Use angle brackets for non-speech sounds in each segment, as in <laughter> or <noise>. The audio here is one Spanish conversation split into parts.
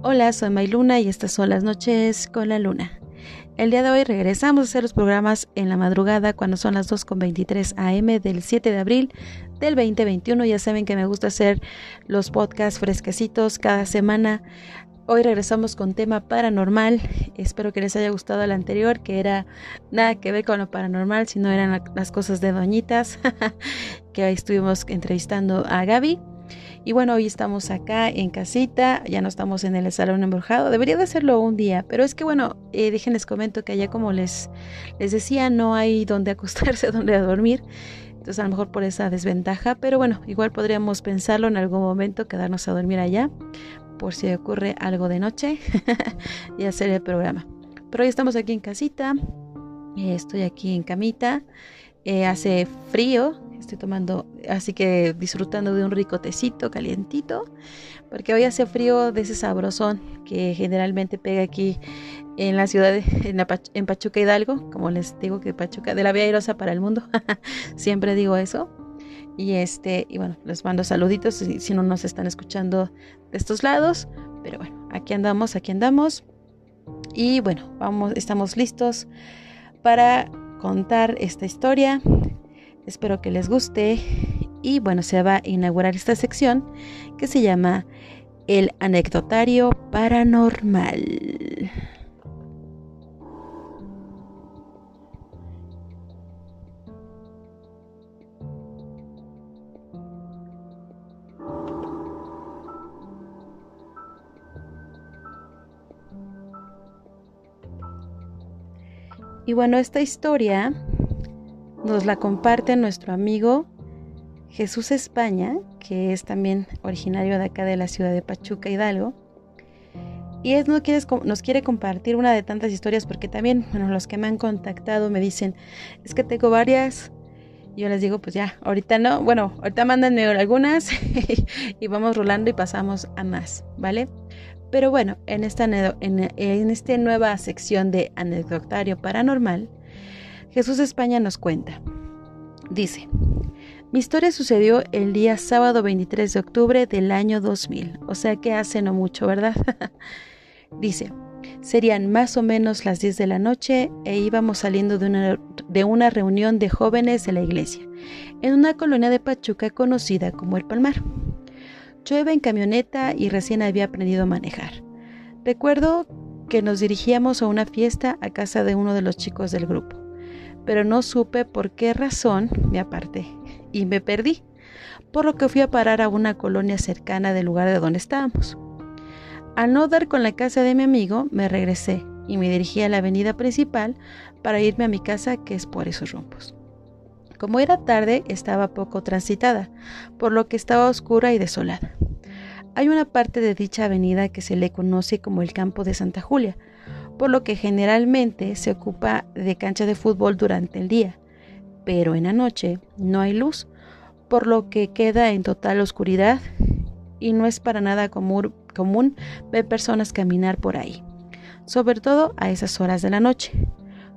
Hola, soy Mayluna y estas son las noches con la luna. El día de hoy regresamos a hacer los programas en la madrugada cuando son las 2.23 am del 7 de abril del 2021. Ya saben que me gusta hacer los podcasts fresquecitos cada semana. Hoy regresamos con tema paranormal. Espero que les haya gustado el anterior, que era nada que ver con lo paranormal, sino eran las cosas de doñitas, <laughs> que ahí estuvimos entrevistando a Gaby. Y bueno, hoy estamos acá en casita, ya no estamos en el salón embrujado. Debería de hacerlo un día, pero es que bueno, eh, déjenles comento que allá como les, les decía, no hay donde acostarse, <laughs> donde dormir. Entonces a lo mejor por esa desventaja, pero bueno, igual podríamos pensarlo en algún momento, quedarnos a dormir allá, por si ocurre algo de noche <laughs> y hacer el programa. Pero hoy estamos aquí en casita, eh, estoy aquí en camita, eh, hace frío, Estoy tomando, así que disfrutando de un rico tecito calientito, porque hoy hace frío de ese sabrosón que generalmente pega aquí en la ciudad en, Pachuca Hidalgo, como les digo que Pachuca de la Vía Airosa para el mundo, <laughs> siempre digo eso. Y este, y bueno, les mando saluditos si, si no nos están escuchando de estos lados, pero bueno, aquí andamos, aquí andamos. Y bueno, vamos, estamos listos para contar esta historia Espero que les guste y bueno, se va a inaugurar esta sección que se llama El anecdotario paranormal. Y bueno, esta historia nos la comparte nuestro amigo Jesús España, que es también originario de acá de la ciudad de Pachuca, Hidalgo. Y él nos quiere, compartir una de tantas historias porque también, bueno, los que me han contactado me dicen, es que tengo varias. Yo les digo, pues ya, ahorita no, bueno, ahorita mándenme algunas <laughs> y vamos rolando y pasamos a más, ¿vale? Pero bueno, en esta, en, en esta nueva sección de anecdotario paranormal, Jesús España nos cuenta. Dice, mi historia sucedió el día sábado 23 de octubre del año 2000, o sea que hace no mucho, ¿verdad? <laughs> Dice, serían más o menos las 10 de la noche e íbamos saliendo de una, de una reunión de jóvenes de la iglesia, en una colonia de Pachuca conocida como El Palmar. Yo iba en camioneta y recién había aprendido a manejar. Recuerdo que nos dirigíamos a una fiesta a casa de uno de los chicos del grupo pero no supe por qué razón me aparté y me perdí, por lo que fui a parar a una colonia cercana del lugar de donde estábamos. Al no dar con la casa de mi amigo, me regresé y me dirigí a la avenida principal para irme a mi casa, que es por esos rumbos. Como era tarde, estaba poco transitada, por lo que estaba oscura y desolada. Hay una parte de dicha avenida que se le conoce como el campo de Santa Julia, por lo que generalmente se ocupa de cancha de fútbol durante el día, pero en la noche no hay luz, por lo que queda en total oscuridad y no es para nada común, común ver personas caminar por ahí, sobre todo a esas horas de la noche,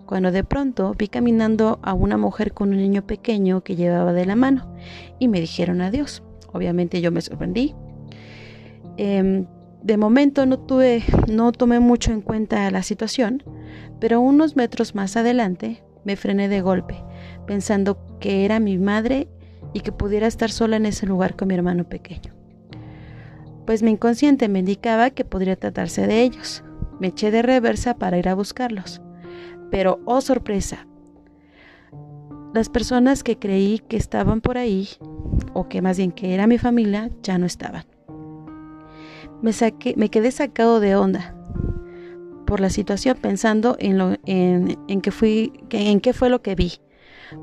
cuando de pronto vi caminando a una mujer con un niño pequeño que llevaba de la mano y me dijeron adiós. Obviamente yo me sorprendí. Em, de momento no tuve, no tomé mucho en cuenta la situación, pero unos metros más adelante me frené de golpe, pensando que era mi madre y que pudiera estar sola en ese lugar con mi hermano pequeño. Pues mi inconsciente me indicaba que podría tratarse de ellos. Me eché de reversa para ir a buscarlos. Pero, oh sorpresa, las personas que creí que estaban por ahí, o que más bien que era mi familia, ya no estaban me, quedé sacado de onda por la situación pensando en, lo, en, en, que fui, en qué fue lo que vi.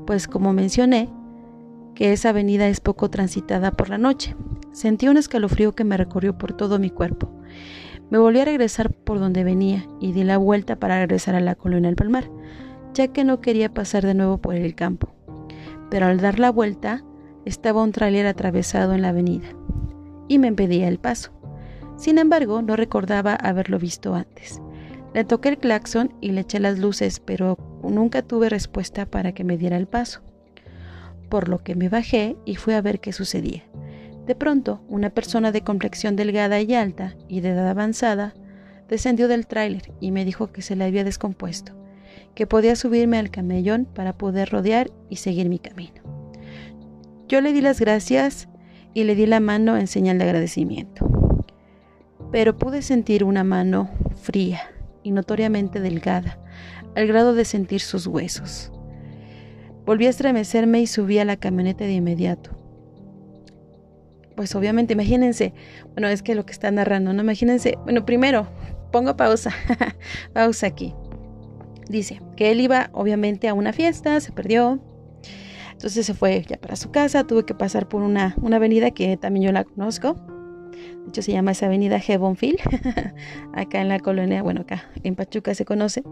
Pues como mencioné, que esa avenida es poco transitada por la noche. Sentí un escalofrío que me recorrió por todo mi cuerpo. Me volví a regresar por donde venía y di la vuelta para regresar a la colonia del Palmar, ya que no quería pasar de nuevo por el campo. Pero al dar la vuelta estaba un tráiler atravesado en la avenida y me impedía el paso. Sin embargo, no recordaba haberlo visto antes. Le toqué el claxon y le eché las luces, pero nunca tuve respuesta para que me diera el paso. Por lo que me bajé y fui a ver qué sucedía. De pronto, una persona de complexión delgada y alta y de edad avanzada descendió del tráiler y me dijo que se le había descompuesto, que podía subirme al camellón para poder rodear y seguir mi camino. Yo le di las gracias y le di la mano en señal de agradecimiento, pero pude sentir una mano fría y notoriamente delgada, al grado de sentir sus huesos. Volví a estremecerme y subí a la camioneta de inmediato pues obviamente, imagínense, bueno, es que lo que está narrando, ¿no? Imagínense, bueno, primero, pongo pausa, <laughs> pausa aquí. Dice que él iba obviamente a una fiesta, se perdió, entonces se fue ya para su casa, tuve que pasar por una, una avenida que también yo la conozco, hecho se llama esa avenida Heavenfield, <laughs> acá en la colonia, bueno, acá en Pachuca se conoce,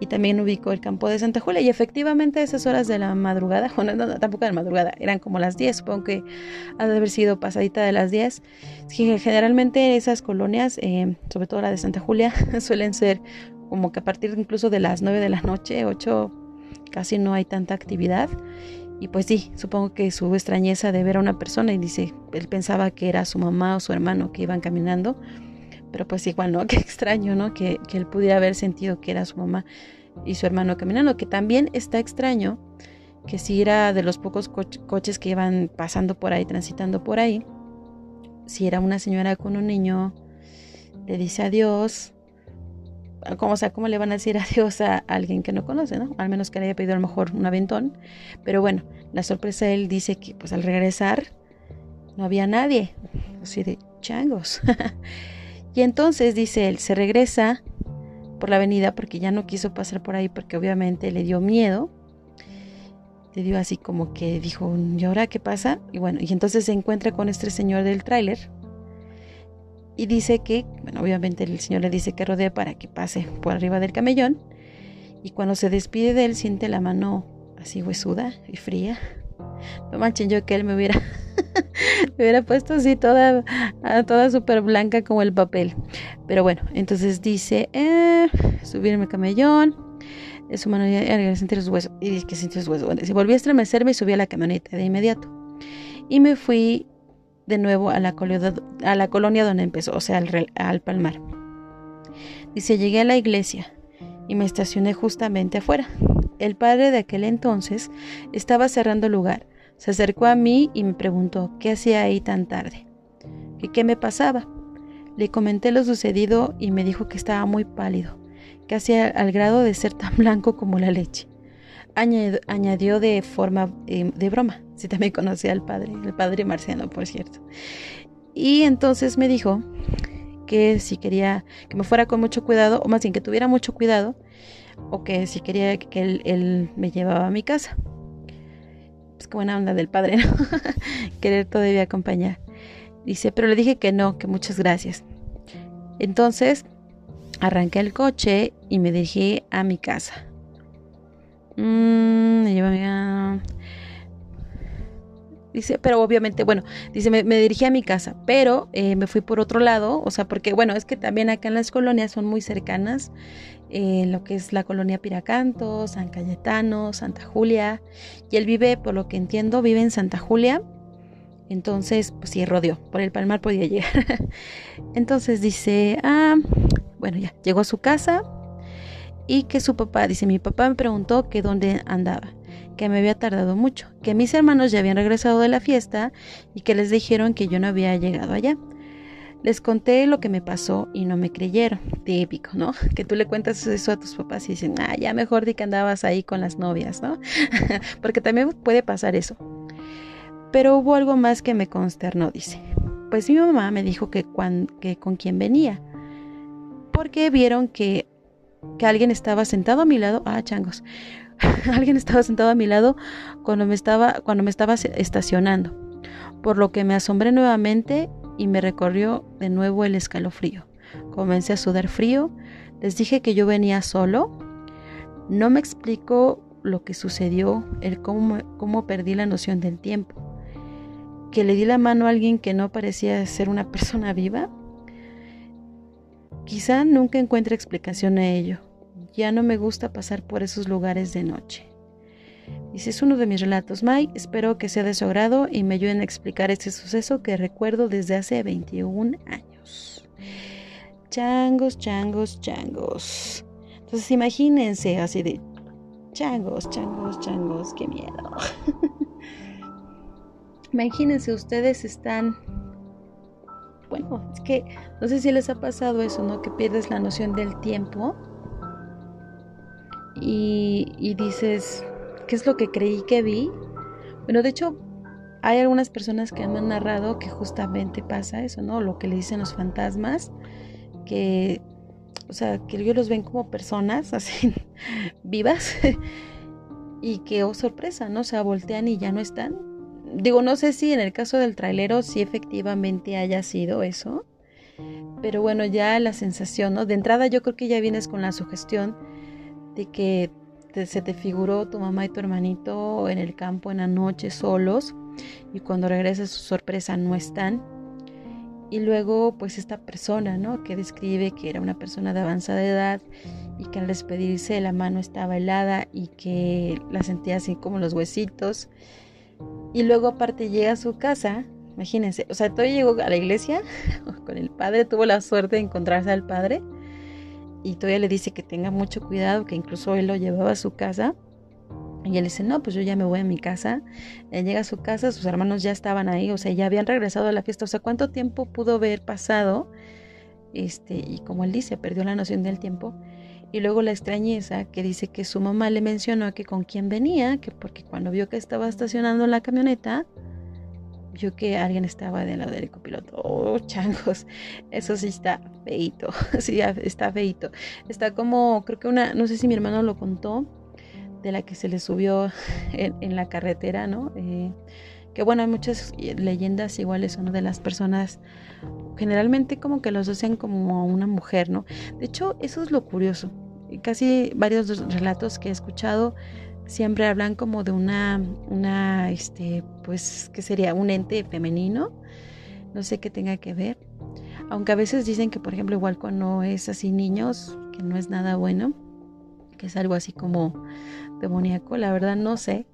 y también ubicó el campo de Santa Julia, y efectivamente a esas horas de la madrugada, <laughs> bueno, no, tampoco de la madrugada, eran como las 10, supongo que ha de haber sido pasadita de las 10, generalmente esas colonias, eh, sobre todo la de Santa Julia, <laughs> suelen ser como que a partir incluso de las 9 de la noche, 8, casi no hay tanta actividad, y pues sí, supongo que su extrañeza de ver a una persona y dice, él pensaba que era su mamá o su hermano que iban caminando, pero pues igual, ¿no? <laughs> Qué extraño, ¿no? Que, que él pudiera haber sentido que era su mamá y su hermano caminando, que también está extraño que si era de los pocos coches que iban pasando por ahí, transitando por ahí, si era una señora con un niño, le dice adiós, como, sea, ¿cómo le van a decir <laughs> adiós a alguien que no conoce, no? Al menos que le haya pedido a lo mejor un aventón. Pero bueno, la sorpresa él dice que pues al regresar no había nadie. Así de changos. <laughs> y entonces dice él, se regresa por la avenida porque ya no quiso pasar por ahí porque obviamente le dio miedo. Le dio así como que dijo, ¿y ahora qué pasa? Y bueno, y entonces se encuentra con este señor del tráiler y dice que, bueno, obviamente el Señor le dice que rodea para que pase por arriba del camellón. Y cuando se despide de él, siente la mano así huesuda y fría. No manchen, yo que él me hubiera, <laughs> me hubiera puesto así toda, toda súper blanca como el papel. Pero bueno, entonces dice, eh, subirme camellón. De su mano y sentir los huesos. Y dice que sintió los huesos. Bueno, si volví a estremecerme y subí a la camioneta de inmediato. Y me fui de nuevo a la, colonia, a la colonia donde empezó, o sea, al, al palmar. Dice, llegué a la iglesia y me estacioné justamente afuera. El padre de aquel entonces estaba cerrando el lugar. Se acercó a mí y me preguntó qué hacía ahí tan tarde, qué me pasaba. Le comenté lo sucedido y me dijo que estaba muy pálido, casi al grado de ser tan <laughs> blanco como la leche añadió de forma eh, de broma. Si también conocía al padre, el padre marciano, por cierto. Y entonces me dijo que si quería que me fuera con mucho cuidado, o más bien que tuviera mucho cuidado, o que si quería que él, me llevaba a mi casa. Es que buena onda del padre, ¿no? <laughs> Querer todavía acompañar. Dice, pero le dije que no, que muchas gracias. Entonces arranqué el coche y me dirigí a mi casa. Mm, dice, pero obviamente, bueno, dice, me, dirigí a mi casa, pero eh, me fui por otro lado, o sea, porque, bueno, es que también acá en las colonias son muy cercanas, eh, lo que es la colonia Piracanto, San Cayetano, Santa Julia, y él vive, por lo que entiendo, vive en Santa Julia, entonces, pues sí, rodeó, por el Palmar podía llegar. <laughs> entonces dice, ah, bueno, ya, llegó a su casa, y que su papá, dice, mi papá me preguntó que dónde andaba, que me había tardado mucho, que mis hermanos ya habían regresado de la fiesta y que les dijeron que yo no había llegado allá. Les conté lo que me pasó y no me creyeron. Típico, ¿no? Que tú le cuentas eso a tus papás y dicen, ah, ya mejor di que andabas ahí con las novias, ¿no? <laughs> Porque también puede pasar eso. Pero hubo algo más que me consternó, dice. Pues mi mamá me dijo que, que con quién venía. Porque vieron que que alguien estaba sentado a mi lado, ah, changos, <laughs> alguien estaba sentado a mi lado cuando me estaba, cuando me estaba estacionando, por lo que me asombré nuevamente y me recorrió de nuevo el escalofrío. Comencé a sudar frío, les dije que yo venía solo, no me explicó lo que sucedió, el cómo, cómo perdí la noción del tiempo, que le di la mano a alguien que no parecía ser una persona viva, Quizá nunca encuentre explicación a ello. Ya no me gusta pasar por esos lugares de noche. Dice, es uno de mis relatos, May. Espero que sea de su agrado y me ayuden a explicar este suceso que recuerdo desde hace 21 años. Changos, changos, changos. Entonces imagínense así de changos, changos, changos, qué miedo. <laughs> imagínense, ustedes están... Es que no sé si les ha pasado eso, ¿no? Que pierdes la noción del tiempo y, y dices, ¿qué es lo que creí que vi? Bueno, de hecho, hay algunas personas que me han narrado que justamente pasa eso, ¿no? Lo que le dicen los fantasmas, que, o sea, que ellos los ven como personas <laughs> así vivas <laughs> y que, oh sorpresa, ¿no? O sea, voltean y ya no están. Digo, no sé si en el caso del trailero sí efectivamente haya sido eso, pero bueno, ya la sensación, ¿no? De entrada yo creo que ya vienes con la sugestión de que se te figuró tu mamá y tu hermanito en el campo en la noche solos y cuando regresas su sorpresa no están. Y luego pues esta persona, ¿no? Que describe que era una persona de avanzada edad y que al despedirse la mano estaba helada y que la sentía así como los huesitos. Y luego aparte llega a su casa, imagínense, o sea, todo llegó a la iglesia <laughs> con el padre, tuvo la suerte de encontrarse al padre y todavía le dice que tenga mucho cuidado, que incluso él lo llevaba a su casa. Y él dice, no, pues yo ya me voy a mi casa. Él llega a su casa, sus hermanos ya estaban ahí, o sea, ya habían regresado a la fiesta. O sea, ¿cuánto tiempo pudo haber pasado? Este, y como él dice, perdió la noción del tiempo. Y luego la extrañeza que dice que su mamá le mencionó que con quién venía, que porque cuando vio que estaba estacionando la camioneta, vio que alguien estaba del lado del copiloto. Oh, changos, eso sí está feito, <laughs> sí, está feito. Está como, creo que una, no sé si mi hermano lo contó, de la que se le subió <laughs> en, la carretera, ¿no? Eh, que bueno, hay muchas leyendas iguales, uno de las personas generalmente como que los asocian como una mujer, ¿no? De hecho, eso es lo curioso. Casi varios relatos que he escuchado siempre hablan como de una, una, este, pues, que sería un ente femenino, no sé qué tenga que ver, aunque a veces dicen que, por ejemplo, igual cuando es así niños, que no es nada bueno, que es algo así como demoníaco, la verdad no sé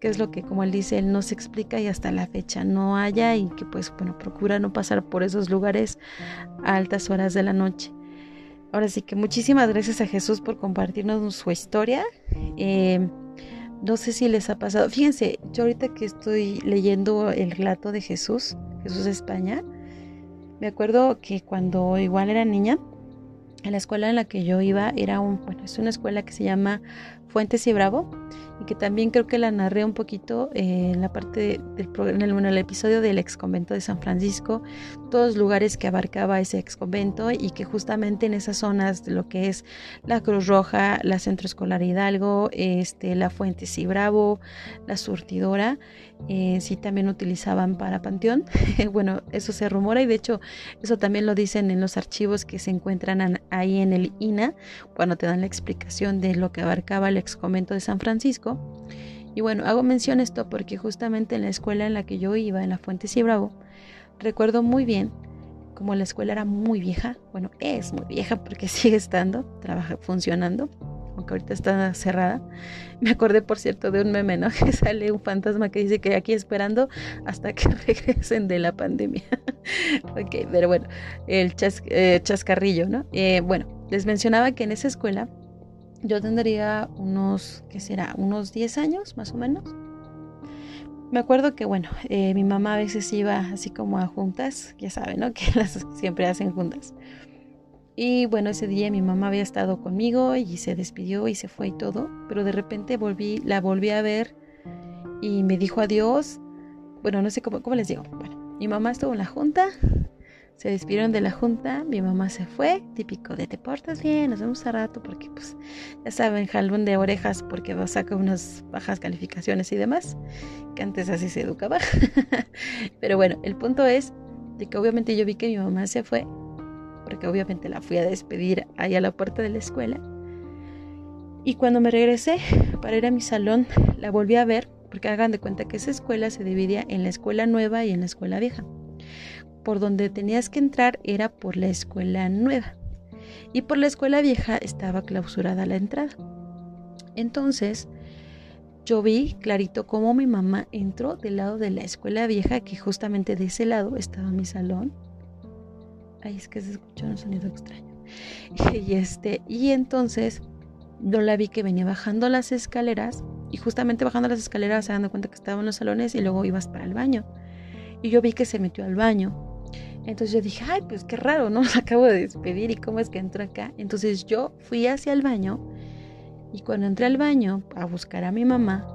qué es lo que, como él dice, él no se explica y hasta la fecha no haya y que pues, bueno, procura no pasar por esos lugares a altas horas de la noche. Ahora sí que muchísimas gracias a Jesús por compartirnos su historia. Eh, no sé si les ha pasado. Fíjense, yo ahorita que estoy leyendo el relato de Jesús, Jesús de España, me acuerdo que cuando igual era niña, en la escuela en la que yo iba era un, bueno, es una escuela que se llama Fuentes y Bravo y que también creo que la narré un poquito eh, en la parte del en el, episodio del ex convento de San Francisco, todos los lugares que abarcaba ese ex convento y que justamente en esas zonas de lo que es la Cruz Roja, la Centro Escolar Hidalgo, este, la Fuente y Bravo, la Surtidora, eh, sí también utilizaban para Panteón. <laughs> bueno, eso se rumora y de hecho eso también lo dicen en los archivos que se encuentran ahí en el INA, cuando te dan la explicación de lo que abarcaba el ex convento de San Francisco. Y bueno, hago mención esto porque justamente en la escuela en la que yo iba, en la Fuente Bravo, recuerdo muy bien como la escuela era muy vieja, bueno, es muy vieja porque <laughs> sigue estando, trabaja, funcionando, aunque ahorita está cerrada. Me acordé, por cierto, de un meme, ¿no? <laughs> Que sale un fantasma que dice que aquí esperando hasta que <laughs> regresen de la pandemia. ok, pero bueno, el eh, chascarrillo, ¿no? Eh, bueno, les mencionaba que en esa escuela yo tendría unos, ¿qué será? Unos 10 años, más o menos. Me acuerdo que, bueno, eh, mi mamá a veces iba así como a juntas, ya saben, ¿no? <laughs> Que las siempre hacen juntas. Y bueno, ese día mi mamá había estado conmigo y se despidió y se fue y todo, pero de repente volví, la volví a ver y me dijo adiós. Bueno, no sé cómo, cómo les digo. Mi mamá estuvo en la junta, se despidieron de la junta, mi mamá se fue, típico de te portas bien, nos vemos a rato porque pues ya saben, jalón de orejas porque va a sacar unas bajas calificaciones y demás, que antes así se educaba. <laughs> Pero bueno, el punto es de que obviamente yo vi que mi mamá se fue porque obviamente la fui a despedir ahí a la puerta de la escuela. Y cuando me regresé para ir a mi salón, la volví a ver, porque hagan de cuenta que esa escuela se dividía en la escuela nueva y en la escuela vieja. Por donde tenías que entrar era por la escuela nueva. Y por la escuela vieja estaba clausurada la entrada. Entonces, yo vi clarito cómo mi mamá entró del lado de la escuela vieja, que justamente de ese lado estaba mi salón. Ay, es que se escuchó un sonido extraño. <laughs> Y este, y entonces yo la vi que venía bajando las escaleras y justamente bajando las escaleras se dando cuenta que estaba en los salones y luego ibas para el baño. Y yo vi que se metió al baño. Entonces yo dije, ay, pues qué raro, ¿no? <laughs> Acabo de despedir y cómo es que entró acá. Entonces yo fui hacia el baño y cuando entré al baño a buscar a mi mamá,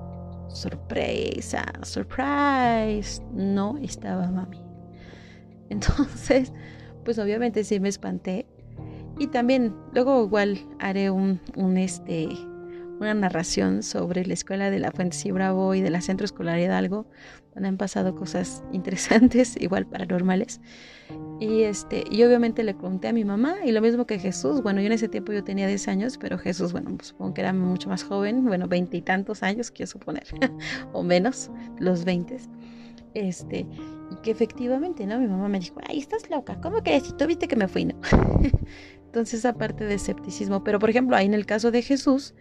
sorpresa, surprise, no estaba mami. <laughs> Entonces, pues obviamente sí me espanté y también luego igual haré un, un este una narración sobre la escuela de la Fuente Bravo y de la Centro Escolar Hidalgo, donde han pasado cosas <laughs> interesantes, igual paranormales. Y este, y obviamente le pregunté a mi mamá, y lo mismo que Jesús, bueno, yo en ese tiempo yo tenía 10 años, pero Jesús, bueno, pues supongo que era mucho más joven, bueno, veintitantos años, quiero suponer, <laughs> o menos, los 20. Este, y que efectivamente, ¿no? Mi mamá me dijo, ay, estás loca, ¿cómo que si tú viste que me fui, no? <laughs> Entonces, aparte de escepticismo, pero por ejemplo, ahí en el caso de Jesús,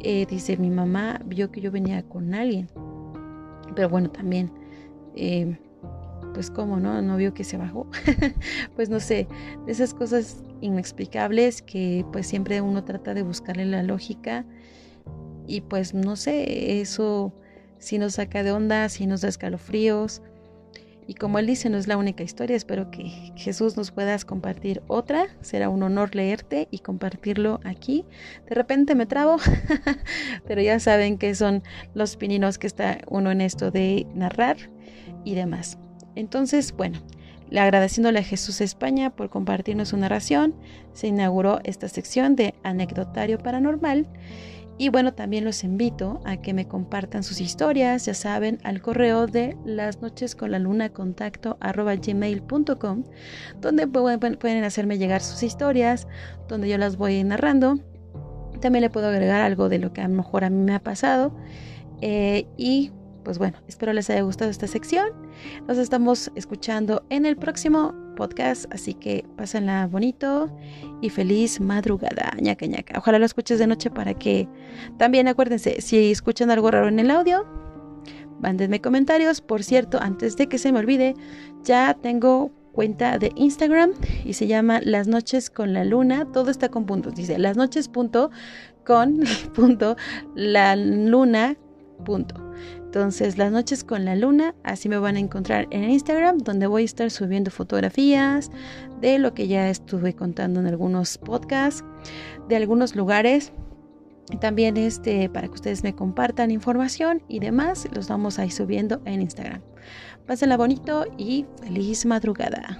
eh, dice, mi mamá vio que yo venía con alguien, pero bueno, también, eh, pues cómo, ¿no? No vio que se bajó. <laughs> pues no sé, esas cosas inexplicables que pues siempre uno trata de buscarle la lógica y pues no sé, eso si nos saca de onda, si nos da escalofríos. Y como él dice, no es la única historia, espero que Jesús nos puedas compartir otra. Será un honor leerte y compartirlo aquí. De repente me trabo, <laughs> pero ya saben que son los pininos que está uno en esto de narrar y demás. Entonces, bueno, le agradeciéndole a Jesús España por compartirnos su narración, se inauguró esta sección de anecdotario paranormal y bueno, también los invito a que me compartan sus historias, ya saben, al correo de las noches con la luna contacto arroba gmail.com, donde pueden hacerme llegar sus historias, donde yo las voy narrando. También le puedo agregar algo de lo que a lo mejor a mí me ha pasado. Eh, y pues bueno, espero les haya gustado esta sección. Nos estamos escuchando en el próximo podcast, así que pásenla bonito y feliz madrugada, ñaca ñaca. Ojalá lo escuches de noche para que también acuérdense, si escuchan algo raro en el audio, mándenme comentarios. Por cierto, antes de que se me olvide, ya tengo cuenta de Instagram y se llama Las noches con la luna. Todo está con puntos. Dice las noches punto con <laughs> punto la luna punto. Entonces, las noches con la luna, así me van a encontrar en Instagram, donde voy a estar subiendo fotografías de lo que ya estuve contando en algunos podcasts, de algunos lugares. También este, para que ustedes me compartan información y demás, los vamos a ir subiendo en Instagram. Pásenla bonito y feliz madrugada.